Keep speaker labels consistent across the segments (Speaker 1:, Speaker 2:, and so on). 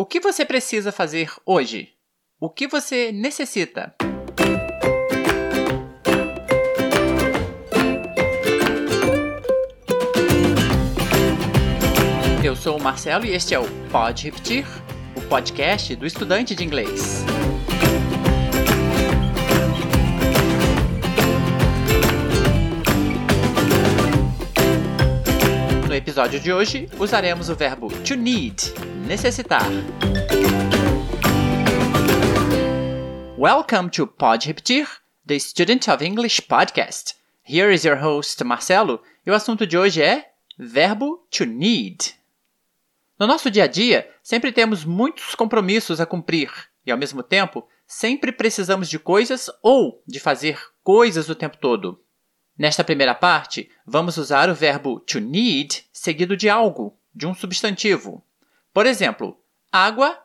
Speaker 1: O que você precisa fazer hoje? O que você necessita? Eu sou o Marcelo e este é o Pode Repetir, o podcast do estudante de inglês. No episódio de hoje, usaremos o verbo to need, necessitar. Welcome to Pode Repetir, the Student of English podcast. Here is your host, Marcelo, e o assunto de hoje é verbo to need. No nosso dia a dia, sempre temos muitos compromissos a cumprir e, ao mesmo tempo, sempre precisamos de coisas ou de fazer coisas o tempo todo. Nesta primeira parte, vamos usar o verbo to need seguido de algo, de um substantivo. Por exemplo, água,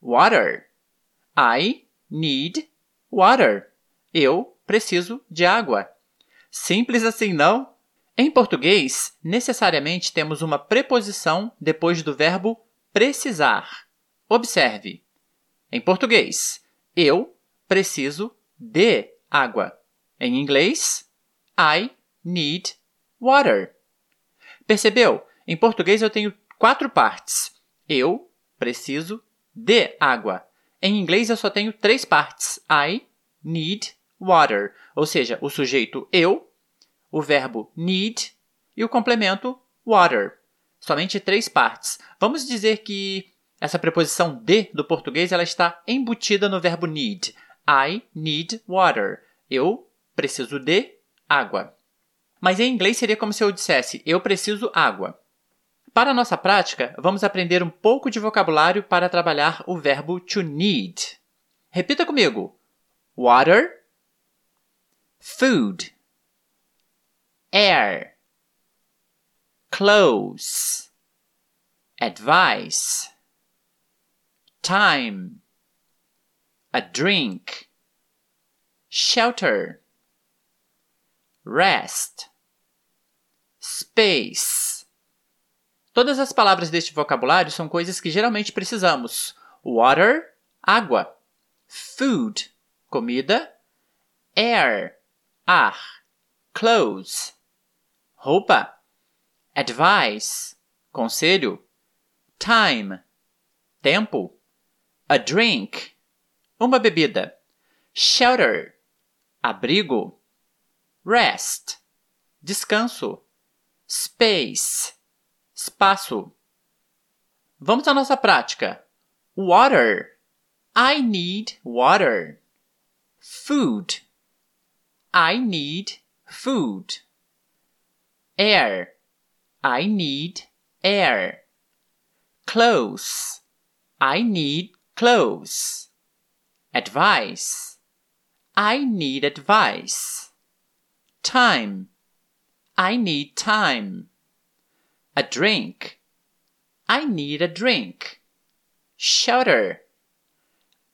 Speaker 1: water. I need water. Eu preciso de água. Simples assim, não? Em português, necessariamente temos uma preposição depois do verbo precisar. Observe. Em português, eu preciso de água. Em inglês, I need water. Percebeu? Em português eu tenho quatro partes. Eu preciso de água. Em inglês eu só tenho três partes. I need water. Ou seja, o sujeito eu o verbo need e o complemento water. Somente três partes. Vamos dizer que essa preposição de do português ela está embutida no verbo need. I need water. Eu preciso de água. Mas em inglês seria como se eu dissesse eu preciso água. Para nossa prática, vamos aprender um pouco de vocabulário para trabalhar o verbo to need. Repita comigo: water, food, air, close, advice, time, a drink, shelter, rest, space. Todas as palavras deste vocabulário são coisas que geralmente precisamos. Water, água. Food, comida. Air, ar. Clothes, roupa. Advice, conselho. Time, tempo. A drink, uma bebida. Shelter, abrigo. Rest, descanso. Space, espaço. Vamos à nossa prática. Water. I need water. Food. I need food. Air. I need air. Clothes. I need clothes. Advice. I need advice. Time. I need time. A drink. I need a drink. Shelter.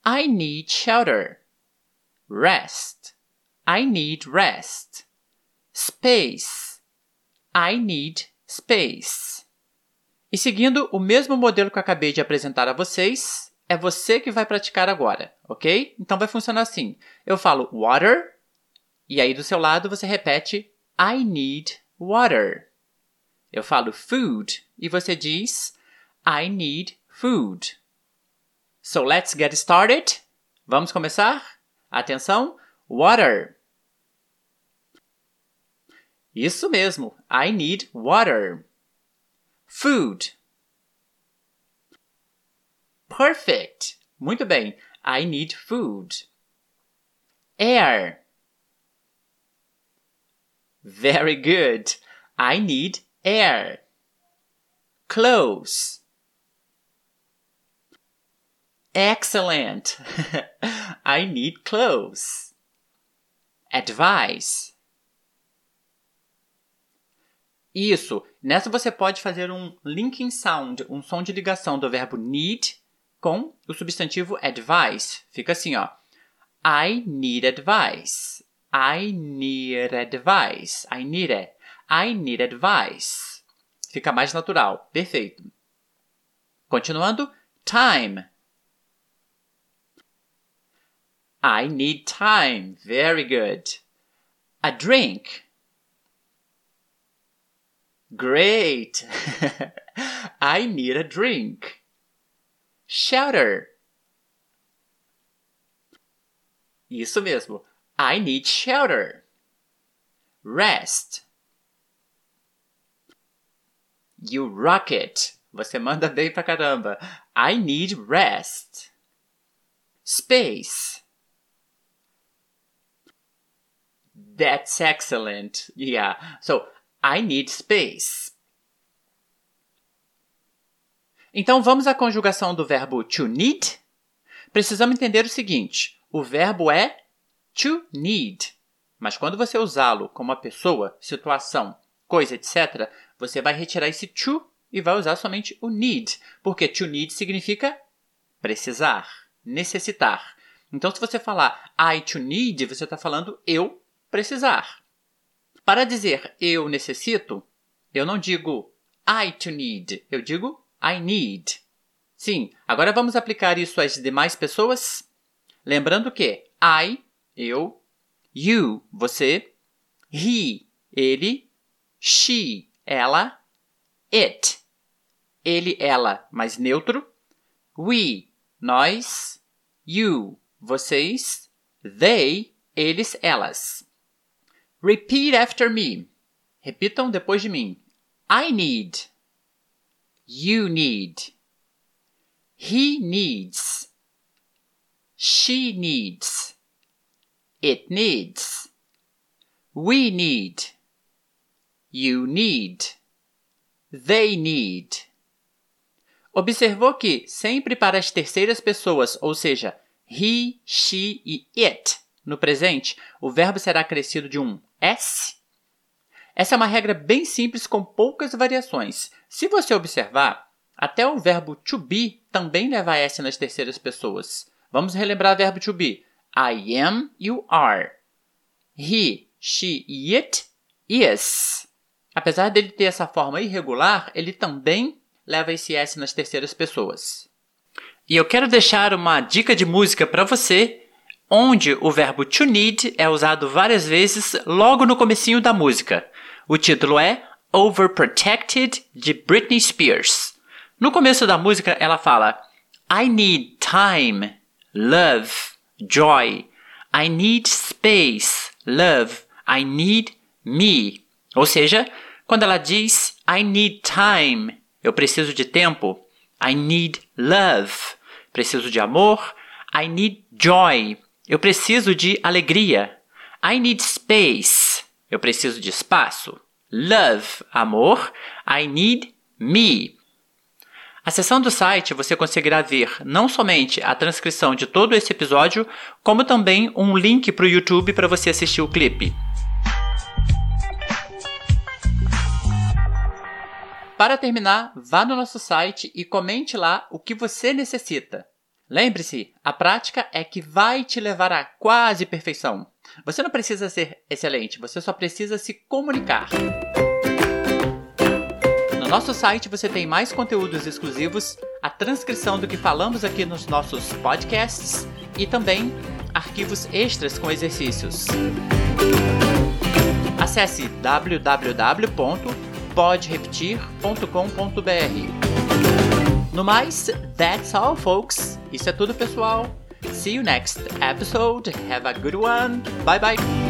Speaker 1: I need shelter. Rest. I need rest. Space. I need space. E seguindo o mesmo modelo que eu acabei de apresentar a vocês, é você que vai praticar agora, ok? Então vai funcionar assim: eu falo water, e aí do seu lado você repete I need water. Eu falo food, e você diz I need food. So let's get started. Vamos começar? Atenção! Water. Isso mesmo. I need water. Food. Perfect. Muito bem. I need food. Air. Very good. I need air. Clothes. Excellent. I need clothes. advice. Isso. Nessa você pode fazer um linking sound, um som de ligação do verbo need com o substantivo advice. Fica assim, ó. I need advice. I need advice. I need it. I need advice. Fica mais natural. Perfeito. Continuando. time. I need time. Very good. A drink. Great. I need a drink. Shelter. Isso mesmo. I need shelter. Rest. You rock it. Você manda bem pra caramba. I need rest. Space. That's excellent. Yeah. So, I need space. Então vamos à conjugação do verbo to need? Precisamos entender o seguinte: o verbo é to need, mas quando você usá-lo como uma pessoa, situação, coisa, etc., você vai retirar esse to e vai usar somente o need, porque to need significa precisar, necessitar. Então, se você falar I to need, você está falando eu precisar. Para dizer eu necessito, eu não digo I to need, eu digo I need. Sim, agora vamos aplicar isso às demais pessoas? Lembrando que I, eu, you, você, he, ele, she, ela, it, ele, ela, mais neutro, we, nós, you, vocês, they, eles, elas. Repeat after me. Repitam depois de mim. I need. You need. He needs. She needs. It needs. We need. You need. They need. Observou que, sempre para as terceiras pessoas, ou seja, he, she e it, no presente, o verbo será acrescido de um S? Essa é uma regra bem simples com poucas variações. Se você observar, até o verbo to be também leva S nas terceiras pessoas. Vamos relembrar o verbo to be. I am, you are. He, she it is. Apesar dele ter essa forma irregular, ele também leva esse S nas terceiras pessoas. E eu quero deixar uma dica de música para você, onde o verbo to need é usado várias vezes logo no comecinho da música. O título é Overprotected de Britney Spears. No começo da música ela fala I need time love, joy. I need space, love. I need me. Ou seja, quando ela diz I need time, eu preciso de tempo. I need love, preciso de amor. I need joy, eu preciso de alegria. I need space, eu preciso de espaço. Love, amor. I need me, a seção do site você conseguirá ver não somente a transcrição de todo esse episódio, como também um link para o YouTube para você assistir o clipe. Para terminar, vá no nosso site e comente lá o que você necessita. Lembre-se, a prática é que vai te levar à quase perfeição. Você não precisa ser excelente, você só precisa se comunicar nosso site você tem mais conteúdos exclusivos, a transcrição do que falamos aqui nos nossos podcasts e também arquivos extras com exercícios. Acesse www.podrepetir.com.br. No mais, that's all, folks. Isso é tudo, pessoal. See you next episode. Have a good one. Bye bye.